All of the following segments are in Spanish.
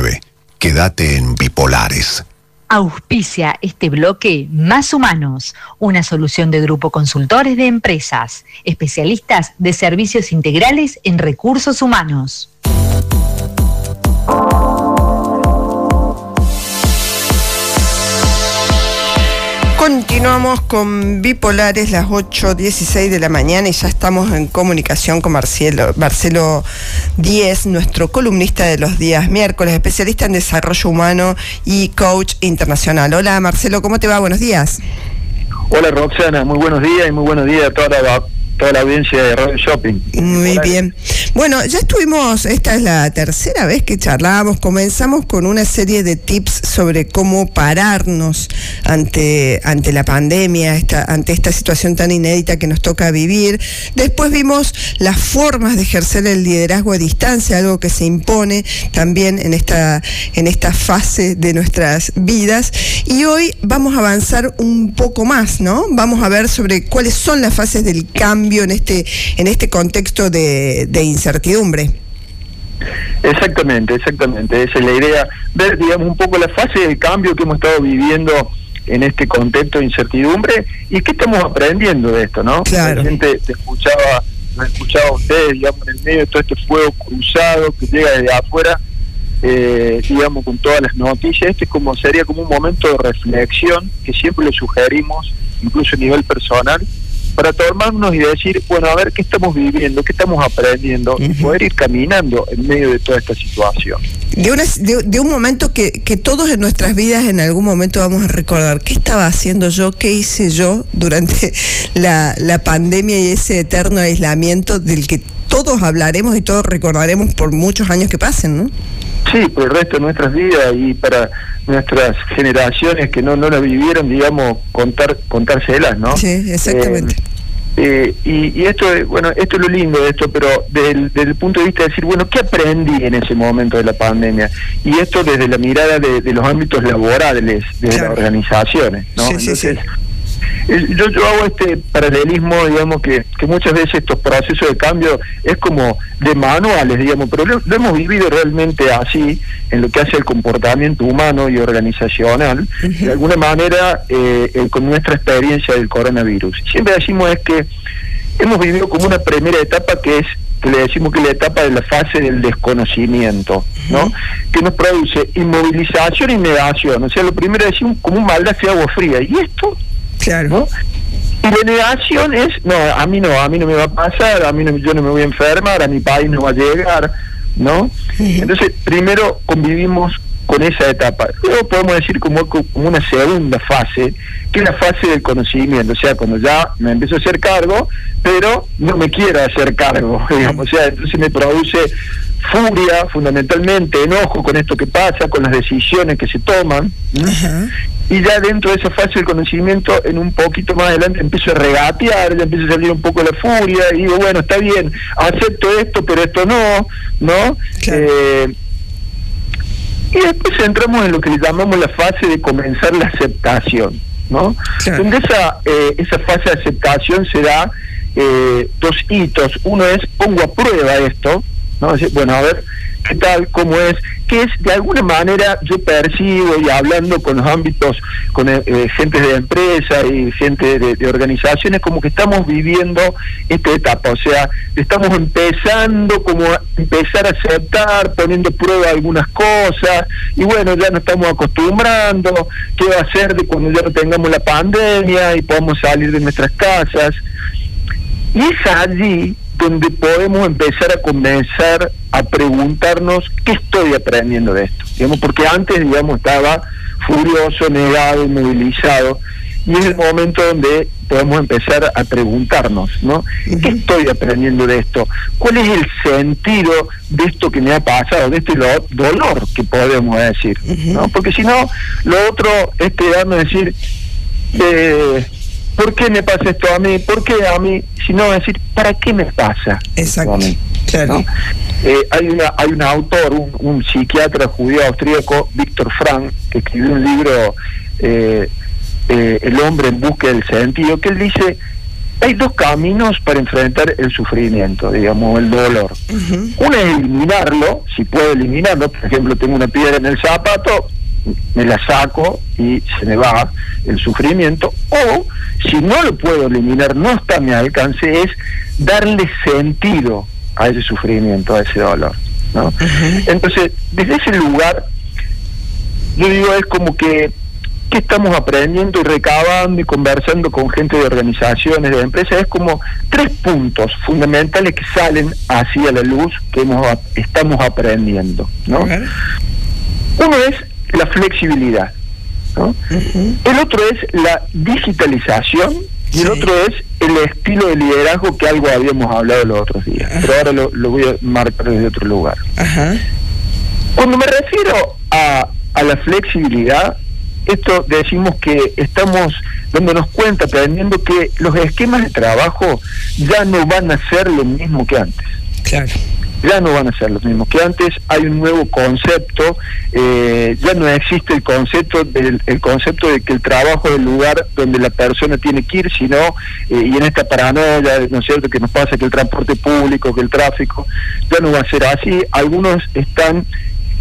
19. Quédate en Bipolares. Auspicia este bloque Más Humanos, una solución de grupo consultores de empresas, especialistas de servicios integrales en recursos humanos. Continuamos con Bipolares, las 8.16 de la mañana y ya estamos en comunicación con Marcelo, Marcelo Díez, nuestro columnista de los días miércoles, especialista en desarrollo humano y coach internacional. Hola Marcelo, ¿cómo te va? Buenos días. Hola Roxana, muy buenos días y muy buenos días a toda la toda la audiencia de Radio Shopping. Muy bien. Bueno, ya estuvimos, esta es la tercera vez que charlábamos, comenzamos con una serie de tips sobre cómo pararnos ante, ante la pandemia, esta, ante esta situación tan inédita que nos toca vivir. Después vimos las formas de ejercer el liderazgo a distancia, algo que se impone también en esta, en esta fase de nuestras vidas. Y hoy vamos a avanzar un poco más, ¿no? Vamos a ver sobre cuáles son las fases del cambio en este, en este contexto de, incertidumbre. Exactamente, exactamente. Esa es la idea, ver, digamos, un poco la fase de cambio que hemos estado viviendo en este contexto de incertidumbre y qué estamos aprendiendo de esto, ¿no? Claro. La gente te escuchaba, me escuchaba a ustedes, digamos, en el medio de todo este fuego cruzado que llega desde afuera, eh, digamos, con todas las noticias. Este es como, sería como un momento de reflexión que siempre le sugerimos, incluso a nivel personal, para tomarnos y decir, bueno, a ver qué estamos viviendo, qué estamos aprendiendo, y poder ir caminando en medio de toda esta situación. De, de, un momento que, que todos en nuestras vidas en algún momento vamos a recordar, ¿qué estaba haciendo yo, qué hice yo durante la, la pandemia y ese eterno aislamiento del que todos hablaremos y todos recordaremos por muchos años que pasen, ¿no? Sí, por el resto de nuestras vidas y para nuestras generaciones que no no la vivieron, digamos, contar contárselas, ¿no? Sí, exactamente. Eh, eh, y, esto es, bueno, esto es lo lindo de esto, pero desde, el punto de vista de decir, bueno, ¿qué aprendí en ese momento de la pandemia? Y esto desde la mirada de, los ámbitos laborales de las organizaciones, ¿no? Sí, sí, yo, yo hago este paralelismo, digamos, que, que muchas veces estos procesos de cambio es como de manuales, digamos, pero lo, hemos vivido realmente así en lo que hace el comportamiento humano y organizacional, de alguna manera eh, eh, con nuestra experiencia del coronavirus. Siempre decimos es que hemos vivido como una primera etapa que es que le decimos que es la etapa de la fase del desconocimiento, ¿no? Que nos produce inmovilización y negación. O sea, lo primero decimos como un mal de agua fría. ¿Y esto? Claro. Y la negación es, no, a mí no, a mí no me va a pasar, a mí no, yo no me voy a enfermar, a mi país no va a llegar, ¿no? Entonces, primero convivimos con esa etapa. Luego podemos decir como, como una segunda fase, que es la fase del conocimiento, o sea, cuando ya me empiezo a hacer cargo, pero no me quiero hacer cargo, digamos, o sea, entonces me produce furia, fundamentalmente, enojo con esto que pasa, con las decisiones que se toman. Y ya dentro de esa fase del conocimiento, en un poquito más adelante empiezo a regatear, ya empiezo a salir un poco la furia, y digo, bueno, está bien, acepto esto, pero esto no, ¿no? Eh, y después entramos en lo que le llamamos la fase de comenzar la aceptación, ¿no? Donde esa, eh, esa fase de aceptación se da eh, dos hitos. Uno es, pongo a prueba esto, ¿no? Bueno, a ver qué tal, cómo es, que es de alguna manera yo percibo y hablando con los ámbitos, con eh, eh, gente de empresa y gente de, organizaciones, como que estamos viviendo esta etapa, o sea, estamos empezando como a empezar a aceptar, poniendo prueba algunas cosas, y bueno, ya nos estamos acostumbrando, qué va a ser de cuando ya no tengamos la pandemia y podamos salir de nuestras casas. Y es allí donde podemos empezar a comenzar a preguntarnos qué estoy aprendiendo de esto. Digamos, porque antes, digamos, estaba furioso, negado, inmovilizado, y es el momento donde podemos empezar a preguntarnos, ¿no? ¿Qué estoy aprendiendo de esto? ¿Cuál es el sentido de esto que me ha pasado, de este dolor que podemos decir? ¿no? Porque si no, lo otro es quedarme a decir, eh, ¿por qué me pasa esto a mí? ¿Por qué a mí? Sino decir, ¿para qué me pasa Exacto. a mí? Eh, hay una hay un autor, un, psiquiatra judío austríaco, Víctor Frank, que escribió un libro, eh, eh, El hombre en busca del sentido, que él dice, hay dos caminos para enfrentar el sufrimiento, digamos, el dolor. Uno es eliminarlo, si puedo eliminarlo, por ejemplo, tengo una piedra en el zapato, me la saco y se me va el sufrimiento, o si no lo puedo eliminar, no está a mi alcance, es darle sentido a ese sufrimiento, a ese dolor. ¿no? Entonces, desde ese lugar, yo digo, es como que que estamos aprendiendo y recabando y conversando con gente de organizaciones, de empresas, es como tres puntos fundamentales que salen hacia la luz que hemos, estamos aprendiendo. ¿no? Uno es la flexibilidad. ¿no? El otro es la digitalización y el otro es el estilo de liderazgo que algo habíamos hablado los otros días. Pero ahora lo, voy a marcar desde otro lugar. Cuando me refiero a, a la flexibilidad, esto decimos que estamos dándonos cuenta, aprendiendo que los esquemas de trabajo ya no van a ser lo mismo que antes. Claro. Ya no van a ser los mismos que antes, hay un nuevo concepto, eh, ya no existe el concepto del el concepto de que el trabajo es el lugar donde la persona tiene que ir, sino, eh, y en esta paranoia, ¿no es cierto?, que nos pasa que el transporte público, que el tráfico, ya no va a ser así, algunos están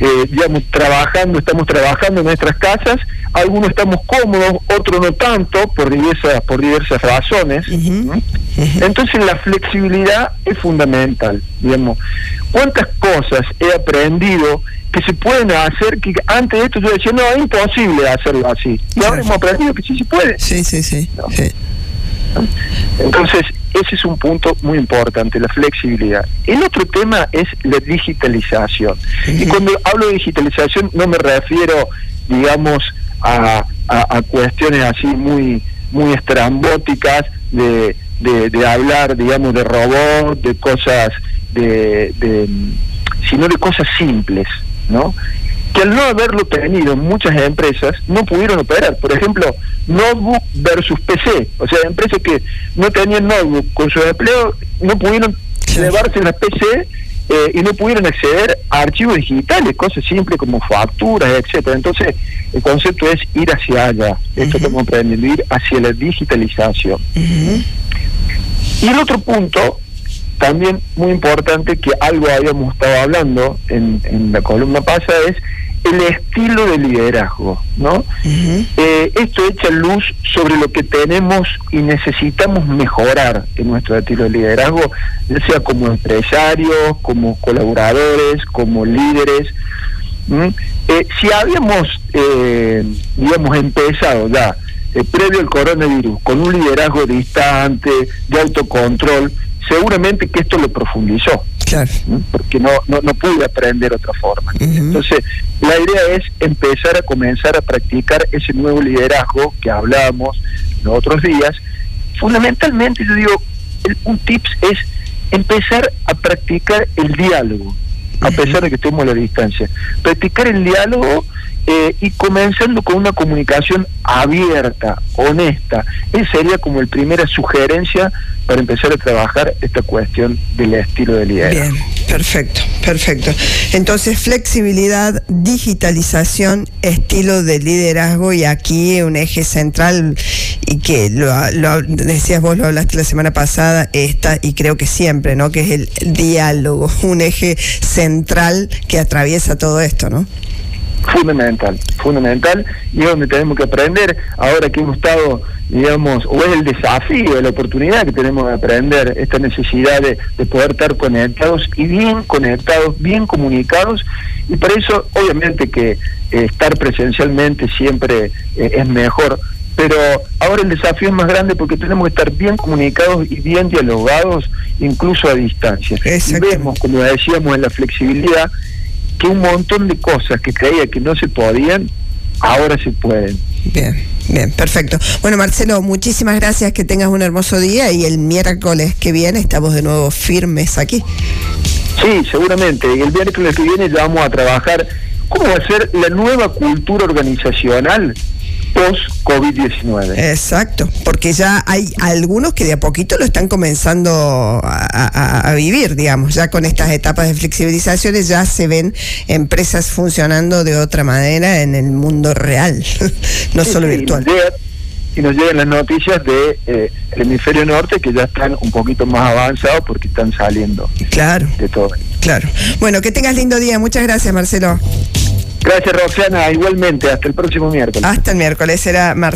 eh, digamos, trabajando, estamos trabajando en nuestras casas, algunos estamos cómodos, otros no tanto, por diversas, por diversas razones. Entonces la flexibilidad es fundamental, digamos. ¿Cuántas cosas he aprendido que se pueden hacer que antes de esto yo decía, no, es imposible hacerlo así. Y ahora hemos aprendido que sí se puede. Sí, sí, sí. sí. Entonces, ese es un punto muy importante, la flexibilidad. El otro tema es la digitalización. Y cuando hablo de digitalización no me refiero, digamos, a, a, cuestiones así muy muy estrambóticas de, de, hablar, digamos, de robots, de cosas, de, de, sino de cosas simples, ¿no? que al no haberlo tenido muchas empresas no pudieron operar. Por ejemplo, notebook versus PC. O sea, empresas que no tenían notebook con su empleo no pudieron llevarse la PC eh, y no pudieron acceder a archivos digitales, cosas simples como facturas, etcétera. Entonces, el concepto es ir hacia allá. Esto estamos aprendiendo, ir hacia la digitalización. Y el otro punto también muy importante que algo habíamos estado hablando en, en la columna pasada es el estilo de liderazgo, ¿no? Eh, esto echa luz sobre lo que tenemos y necesitamos mejorar en nuestro estilo de liderazgo, ya sea como empresarios, como colaboradores, como líderes. Eh, si habíamos, eh, digamos, empezado ya previo al coronavirus con un liderazgo distante, de autocontrol, seguramente que esto lo profundizó. Porque no, no, no pude aprender otra forma. Entonces, la idea es empezar a comenzar a practicar ese nuevo liderazgo que hablábamos los otros días. Fundamentalmente, yo digo, un tips es empezar a practicar el diálogo, a pesar de que estemos a la distancia. Practicar el diálogo eh, y comenzando con una comunicación abierta, honesta. Esa sería como el primera sugerencia para empezar a trabajar esta cuestión del estilo de liderazgo. Bien, perfecto, perfecto. Entonces, flexibilidad, digitalización, estilo de liderazgo y aquí un eje central y que lo, decías vos, lo hablaste la semana pasada, esta y creo que siempre, ¿no? Que es el diálogo, un eje central que atraviesa todo esto, ¿no? Fundamental, fundamental, y es donde tenemos que aprender, ahora que hemos estado, digamos, o es el desafío, la oportunidad que tenemos de aprender, esta necesidad de, poder estar conectados y bien conectados, bien comunicados, y por eso obviamente que eh, estar presencialmente siempre eh, es mejor, pero ahora el desafío es más grande porque tenemos que estar bien comunicados y bien dialogados, incluso a distancia. Y vemos, como decíamos, en la flexibilidad, que un montón de cosas que creía que no se podían, ahora se pueden. Bien, bien, perfecto. Bueno, Marcelo, muchísimas gracias, que tengas un hermoso día y el miércoles que viene estamos de nuevo firmes aquí. Sí, seguramente. Y el miércoles que viene ya vamos a trabajar cómo va a ser la nueva cultura organizacional post-COVID-19. Exacto, porque ya hay algunos que de a poquito lo están comenzando a, vivir, digamos, ya con estas etapas de flexibilizaciones ya se ven empresas funcionando de otra manera en el mundo real, no solo virtual. Y nos llegan las noticias de eh, hemisferio norte que ya están un poquito más avanzados porque están saliendo claro, de todo. Claro. Bueno, que tengas lindo día. Muchas gracias, Marcelo. Gracias, Roxana. Igualmente, hasta el próximo miércoles. Hasta el miércoles, será Marcelo.